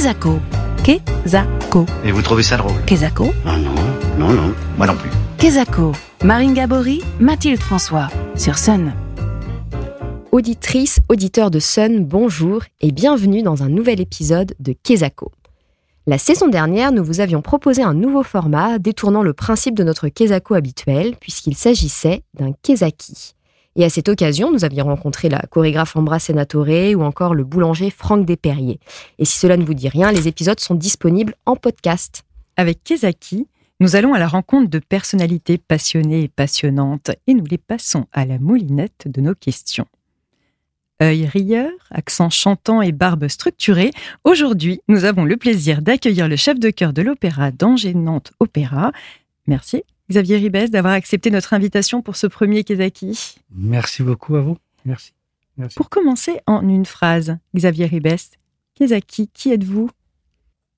Kezako. Kezako. Et vous trouvez ça drôle Kezako. Ah non, non, non, moi non plus. Kezako. Marine Gabory, Mathilde François. Sur Sun. Auditrices, auditeurs de Sun, bonjour et bienvenue dans un nouvel épisode de Kezako. La saison dernière, nous vous avions proposé un nouveau format détournant le principe de notre Kezako habituel, puisqu'il s'agissait d'un Kezaki. Et à cette occasion, nous avions rencontré la chorégraphe Ambra Senatore ou encore le boulanger Franck Desperriers. Et si cela ne vous dit rien, les épisodes sont disponibles en podcast. Avec Kezaki, nous allons à la rencontre de personnalités passionnées et passionnantes et nous les passons à la moulinette de nos questions. Œil rieur, accent chantant et barbe structurée, aujourd'hui, nous avons le plaisir d'accueillir le chef de chœur de l'opéra d'Angers Nantes Opéra. Merci Xavier Ribes d'avoir accepté notre invitation pour ce premier Kezaki. Merci beaucoup à vous. Merci. Merci. Pour commencer en une phrase, Xavier Ribes, Kezaki, qui êtes-vous?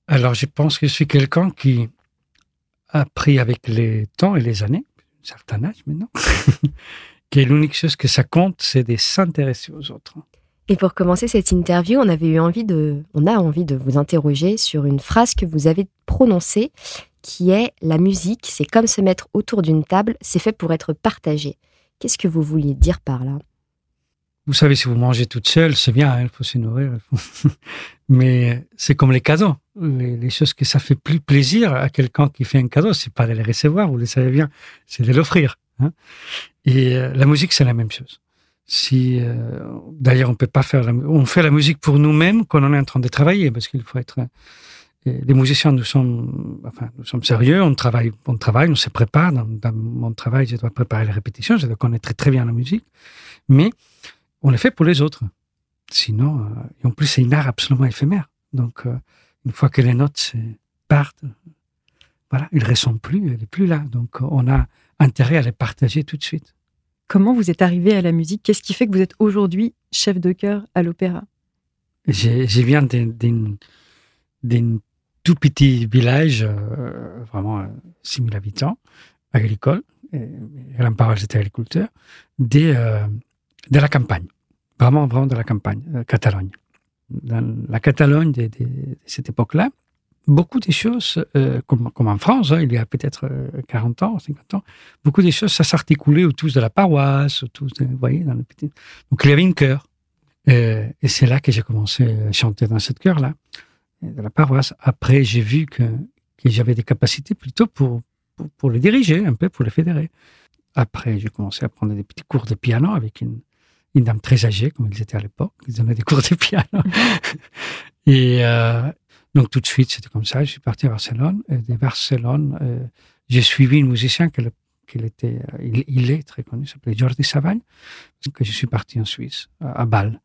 Alors, je pense que je suis quelqu'un qui a appris avec les temps et les années, un certain âge maintenant, que l'unique chose que ça compte, c'est de s'intéresser aux autres. Et pour commencer cette interview, on avait eu envie de, on a envie de vous interroger sur une phrase que vous avez prononcée, qui est la musique, c'est comme se mettre autour d'une table, c'est fait pour être partagé. Qu'est-ce que vous vouliez dire par là? Vous savez, si vous mangez toute seule, c'est bien, il faut se nourrir. Mais c'est comme les cadeaux. Les, choses que ça fait plus plaisir à quelqu'un qui fait un cadeau, c'est pas de les recevoir, vous le savez bien, c'est de l'offrir. hein. Et euh, la musique, c'est la même chose. Si, euh, d'ailleurs, on peut pas faire la, on fait la musique pour nous-mêmes quand on est en train de travailler, parce qu'il faut être. Euh, les musiciens, nous sommes, enfin, nous sommes sérieux, on travaille, on travaille, on se prépare. Dans, dans mon travail, je dois préparer les répétitions, je dois connaître très, bien la musique, mais on le fait pour les autres. Sinon, euh, et en plus, c'est une art absolument éphémère. Donc, euh, une fois que les notes partent, voilà, ils ne ressemblent plus, elle n'est plus là. Donc, on a intérêt à les partager tout de suite. Comment vous êtes arrivé à la musique? Qu'est-ce qui fait que vous êtes aujourd'hui chef de chœur à l'opéra? Je viens d'un- d'un d'un tout petit village, euh, vraiment euh, 6 000 habitants, agricole. Et grands-parents étaient agriculteurs, de, euh, de la campagne. Vraiment, vraiment de la campagne, euh, Catalogne. Dans la Catalogne de, cette époque-là, beaucoup de choses, euh, comme, en France, hein, il y a peut-être euh, 40 ans, 50 ans, beaucoup de choses, ça s'articulait autour de la paroisse, autour de, vous voyez, dans le petit... Donc, il y avait une chœur. Euh, et c'est là que j'ai commencé à chanter dans cette chœur-là, euh, de la paroisse. Après, j'ai vu que, que j'avais des capacités plutôt pour, pour, pour les diriger, un peu pour les fédérer. Après, j'ai commencé à prendre des petits cours de piano avec une, une dame très âgée, comme ils étaient à l'époque. Ils donnaient des cours de piano. et euh, donc, tout de suite, c'était comme ça. Je suis parti à Barcelone. Et de Barcelone, euh, j'ai suivi un musicien qui était, euh, il, il est très connu, il s'appelait Jordi Savagne. Que je suis parti en Suisse, à, à Bâle,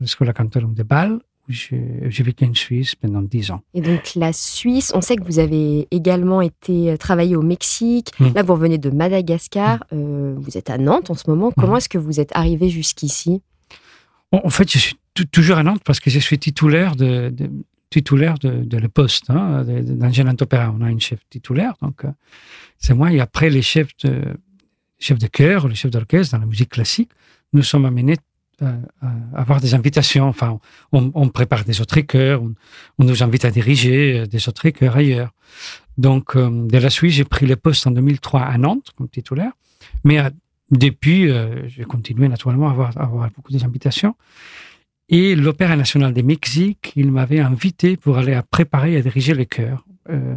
à l'école Cantorum de Bâle, j'ai vécu en Suisse pendant dix ans. Et donc la Suisse, on sait que vous avez également été euh, travailler au Mexique. Mm. Là, vous revenez de Madagascar. Euh, vous êtes à Nantes en ce moment. Comment Mm. est-ce que vous êtes arrivé jusqu'ici? En fait, je suis tou- toujours à Nantes parce que je suis titulaire de, de- titulaire de, de le poste hein, Nantes Opéra. On a une chef titulaire, donc euh, c'est moi. Et après, les chefs de, chefs de chœur, les chefs d'orchestre dans la musique classique, nous sommes amenés avoir des invitations. Enfin, on, prépare des autres chœurs, on, nous invite à diriger euh, des autres chœurs ailleurs. Donc, euh, de la Suisse, j'ai pris le poste en 2003 à Nantes comme titulaire, mais euh, depuis, euh, j'ai continué naturellement à avoir, à beaucoup d'invitations. Et l'Opéra national de Mexique, il m'avait invité pour aller à préparer et à diriger les chœurs. Euh,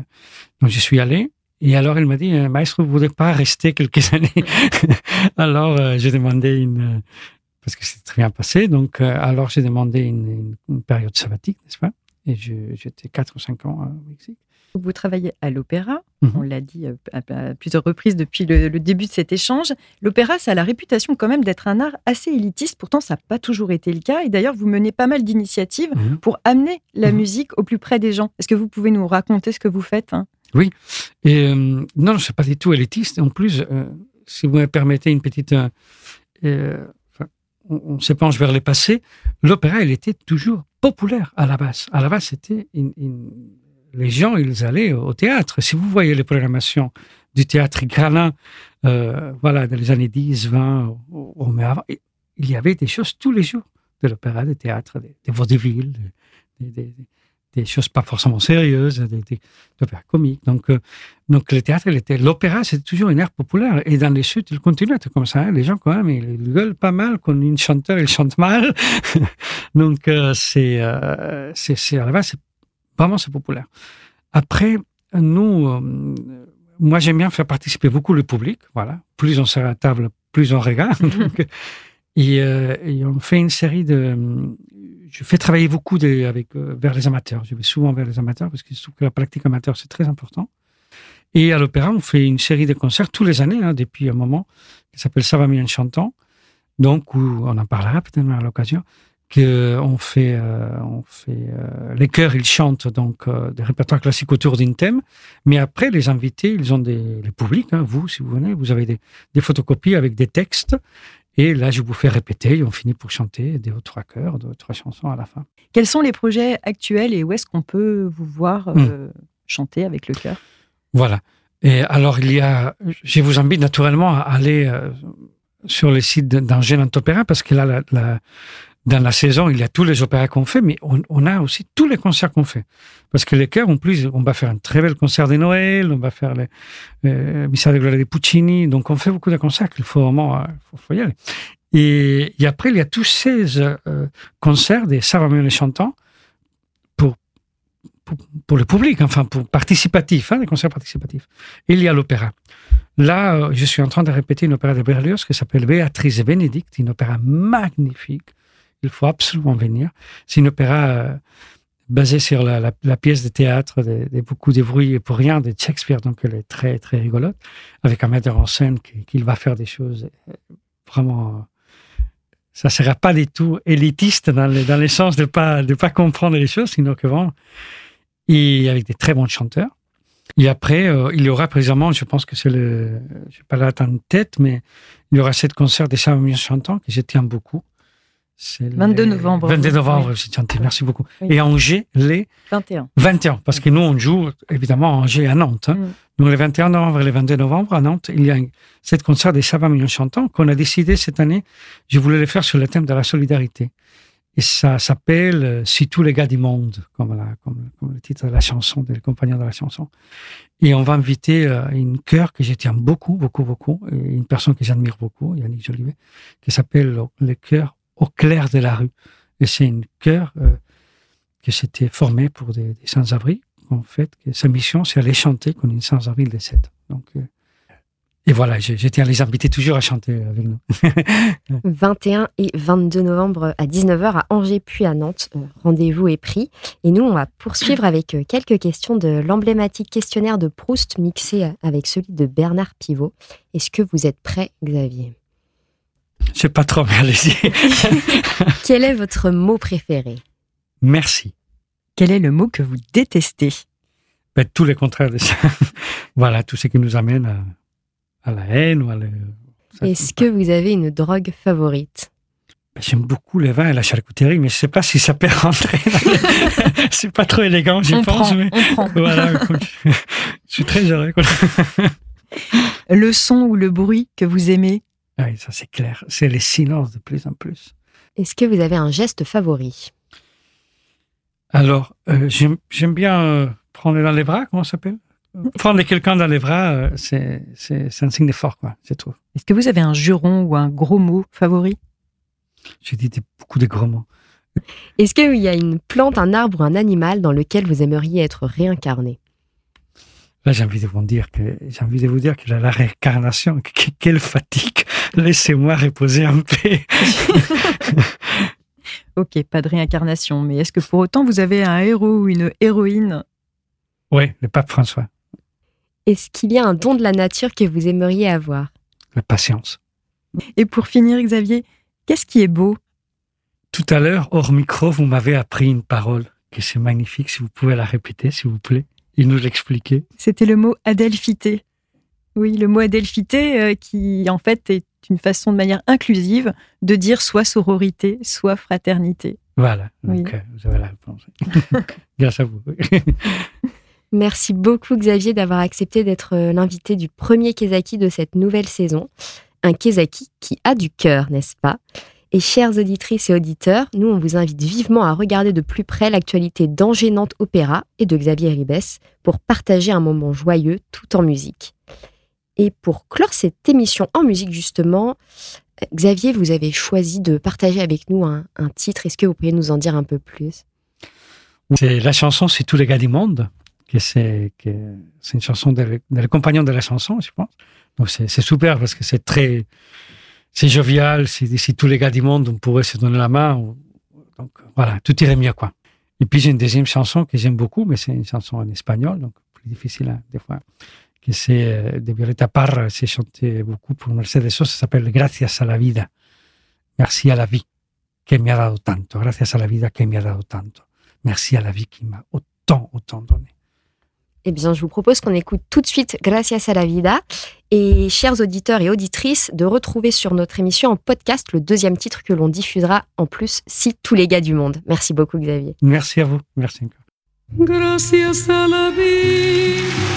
donc, je suis allé. Et alors, il m'a dit, maestro, vous ne voulez pas rester quelques années? Alors, j'ai demandé une... euh, Parce que c'est très bien passé. Donc, euh, alors, j'ai demandé une, période sabbatique, n'est-ce pas? Et j'étais 4 ou 5 ans au Mexique. Vous travaillez à l'opéra, Mhm. on l'a dit euh, à, à plusieurs reprises depuis le, le début de cet échange. L'opéra, ça a la réputation quand même d'être un art assez élitiste, pourtant ça n'a pas toujours été le cas. Et d'ailleurs, vous menez pas mal d'initiatives Mhm. pour amener la Mhm. musique au plus près des gens. Est-ce que vous pouvez nous raconter ce que vous faites hein? Et euh, non, non, c'est pas du tout élitiste. En plus, euh, si vous me permettez une petite, euh, euh, on, se penche vers le passé. L'opéra, il était toujours populaire à la base. À la base, c'était les gens, ils allaient au théâtre. Si vous voyez les programmations du théâtre Gralin, euh, voilà, dans les années 10, 20, ou, avant, il y avait des choses tous les jours de l'opéra, des théâtres, des, des vaudevilles, des, des, des- choses pas forcément sérieuses, des, des opéras comiques. Donc, euh, donc le théâtre, l'opéra, c'était toujours une art populaire. Et dans les Sud, il continue à être comme ça. hein. Les gens, quand même, ils, ils gueulent pas mal quand une chanteur, il chante mal. donc, euh, c'est, euh, c'est, c'est, à la base, c'est, vraiment, c'est populaire. Après, nous, moi, j'aime bien faire participer beaucoup le public. Voilà. Plus on sert à table, plus on regarde. Donc, et, et on fait une série de. Je fais travailler beaucoup avec, euh, vers les amateurs. Je vais souvent vers les amateurs parce que je trouve que la pratique amateur, c'est très important. Et à l'opéra, on fait une série de concerts tous les années, hein, depuis un moment, qui s'appelle Ça va chantant. Donc, on en parlera peut-être à l'occasion, que on fait, euh, on fait euh, les chœurs, ils chantent donc des répertoires classiques autour d'un thème. Mais après, les invités, ils ont des, les publics, hein, vous, si vous venez, vous avez des, des photocopies avec des textes. Et là, je vous fais répéter et on finit pour chanter deux ou trois chœurs, deux ou trois chansons à la fin. Quels sont les projets actuels et où est-ce qu'on peut vous voir euh, chanter avec le chœur Voilà. Et alors, il y a, je vous invite naturellement à aller euh, sur le site d'Angers Nantes Opéra parce que là, la, la- dans la saison, il y a tous les opéras qu'on fait, mais on, a aussi tous les concerts qu'on fait. Parce que les chœurs, en plus, on va faire un très bel concert de Noël, on va faire les euh, Missa de Gloria de Puccini, donc on fait beaucoup de concerts qu'il faut vraiment, euh, faut, faut y aller. Et, et après, il y a tous ces euh, concerts des mieux les chantants pour, pour, pour le public, enfin pour participatif, hein, les concerts participatifs. Et il y a l'opéra. Là, euh, je suis en train de répéter une opéra de Berlioz qui s'appelle Béatrice et Bénédicte, une opéra magnifique. Il faut absolument venir. C'est une opéra euh, basée sur la, pièce de théâtre beaucoup de bruit et pour rien de Shakespeare, donc elle est très très rigolote, avec un metteur en scène qui, va faire des choses euh, vraiment. euh, ça sera pas du tout élitiste dans le, dans le sens de pas de pas comprendre les choses, sinon que vraiment et avec des très bons chanteurs. Et après, euh, il y aura précisément, je pense que c'est le, je sais pas la tête, mais il y aura sept concerts des Samuels chantants que je tiens beaucoup. C'est le 22 novembre. 22 novembre, Oui. tiens, merci beaucoup. Oui. Et Angers, les 21. 21, parce que nous, on joue évidemment à Angers et à Nantes. hein. Mm. Donc, le 21 novembre et le 22 novembre à Nantes, il y a sept concerts des Savants Millions Chantants qu'on a décidé cette année, je voulais les faire sur le thème de la solidarité. Et ça s'appelle euh, Si tous les gars du monde, comme, la- comme, comme le titre de la chanson, des compagnons de la chanson. Et on va inviter euh, une chœur que je tiens beaucoup, beaucoup, beaucoup, et une personne que j'admire beaucoup, Yannick Jolivet, qui s'appelle le, le chœur Au clair de la rue. Et c'est une chœur euh, qui s'était formée pour des, sans-abri. En fait, que sa mission, c'est aller chanter comme une sans-abri de 7. Donc, euh, et voilà, tiens à les inviter toujours à chanter avec nous. 21 et 22 novembre à 19h à Angers puis à Nantes. Euh, Rendez-vous est pris. Et nous, on va poursuivre avec quelques questions de l'emblématique questionnaire de Proust mixé avec celui de Bernard Pivot. Est-ce que vous êtes prêt, Xavier? Je sais pas trop, mais allez-y. Quel est votre mot préféré? Merci. Quel est le mot que vous détestez? Ben, tout le contraire de ça. voilà, tout ce qui nous amène à, à la haine ou à le- Est-ce que vous avez une drogue favorite? Ben, J'aime beaucoup le vin et la charcuterie, mais je sais pas si ça peut rentrer. c'est pas trop élégant, j'y on pense, prend, mais on prend. voilà. je suis très heureux. quoi. Le son ou le bruit que vous aimez? Oui, ça c'est clair. C'est les silences de plus en plus. Est-ce que vous avez un geste favori? Alors, euh, j'aime j'aime bien euh, prendre dans les bras, comment ça s'appelle? Prendre quelqu'un dans les bras, euh, c'est c'est- c'est un signe de fort, quoi, je trouve. Est-ce que vous avez un juron ou un gros mot favori? J'ai dit des- beaucoup de gros mots. Est-ce qu'il y a une plante, un arbre ou un animal dans lequel vous aimeriez être réincarné? Là, j'ai envie de vous dire que j'ai envie de vous dire que la, la réincarnation, que- que- quelle fatigue. Laissez-moi reposer un peu. Ok, pas de réincarnation, mais est-ce que pour autant vous avez un héros ou une héroïne? Oui, le pape François, Est-ce qu'il y a un don de la nature que vous aimeriez avoir? La patience. Et pour finir, Xavier, qu'est-ce qui est beau? Tout à l'heure, hors micro, vous m'avez appris une parole que c'est magnifique. Si vous pouvez la répéter, s'il vous plaît, et nous l'expliquer. C'était le mot adelphité. Oui, le mot adelphité euh, qui en fait est une façon de manière inclusive de dire soit sororité, soit fraternité. Voilà. Donc, Oui. euh, vous avez la réponse. Grâce à vous. Merci beaucoup Xavier d'avoir accepté d'être euh, l'invité du premier Kezaki de cette nouvelle saison. Un Kezaki qui a du cœur, n'est-ce pas? Et chères auditrices et auditeurs, nous on vous invite vivement à regarder de plus près l'actualité d'Angers Nantes Opéra et de Xavier Ribes pour partager un moment joyeux tout en musique. Et pour clore cette émission en musique justement, Xavier, vous avez choisi de partager avec nous un, titre. Est-ce que vous pourriez nous en dire un peu plus? C'est la chanson C'est tous les gars du monde, c'est une chanson de, de compagnon de la chanson, je pense. Donc c'est super parce que c'est très c'est jovial, si, tous les gars du monde on pourrait se donner la main, donc voilà, tout irait mieux quoi. Et puis j'ai une deuxième chanson que j'aime beaucoup, mais c'est une chanson en espagnol, donc plus difficile hein, des fois, que c'est de Violeta Parra, c'est chanté beaucoup pour Mercedes Sosa, ça s'appelle Gracias a la vida, merci à la vie que me ha dado tanto, gracias a la vida que me ha dado tanto, merci à la vie qui m'a autant, autant donné. Eh bien, je vous propose qu'on écoute tout de suite Gracias a la vida. Et chers auditeurs et auditrices, de retrouver sur notre émission en podcast le deuxième titre que l'on diffusera en plus si tous les gars du monde. Merci beaucoup, Xavier. Merci à vous. Merci encore. Gracias a la vida.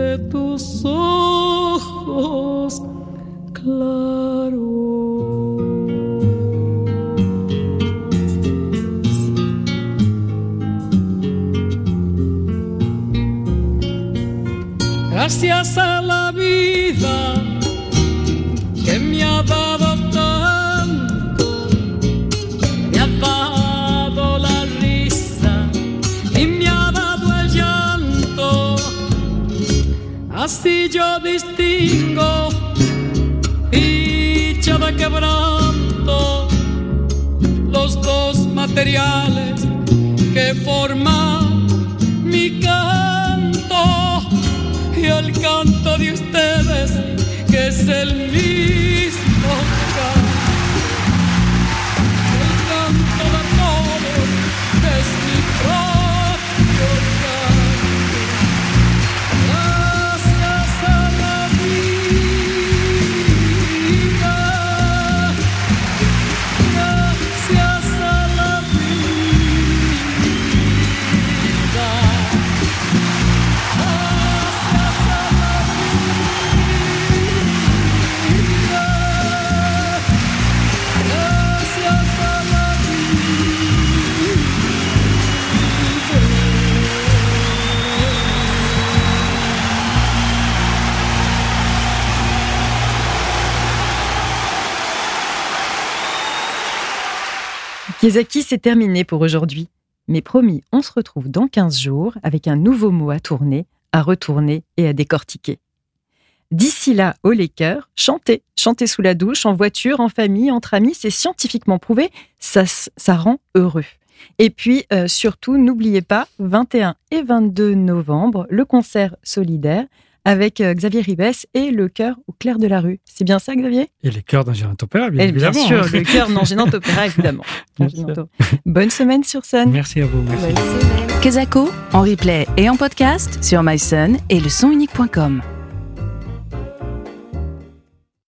de tus ojos claros. gracias a la vida Así yo distingo dicha de quebranto los dos materiales que forman Kiesaki, c'est terminé pour aujourd'hui. Mais promis, on se retrouve dans 15 jours avec un nouveau mot à tourner, à retourner et à décortiquer. D'ici là, au les cœurs, chantez. Chantez sous la douche, en voiture, en famille, entre amis, c'est scientifiquement prouvé, ça, ça rend heureux. Et puis, euh, surtout, n'oubliez pas, 21 et 22 novembre, le concert solidaire avec euh, Xavier Ribes et le chœur au clair de la rue. C'est bien ça, Xavier? Et les chœurs d'un géant opéra, bien et bien évidemment. sûr, hein. le cœur non gênant opéra, évidemment. Bonne semaine sur scène. Merci à vous. Merci. Bonne semaine. Kesako, en replay et en podcast sur myson et le sonunique.com.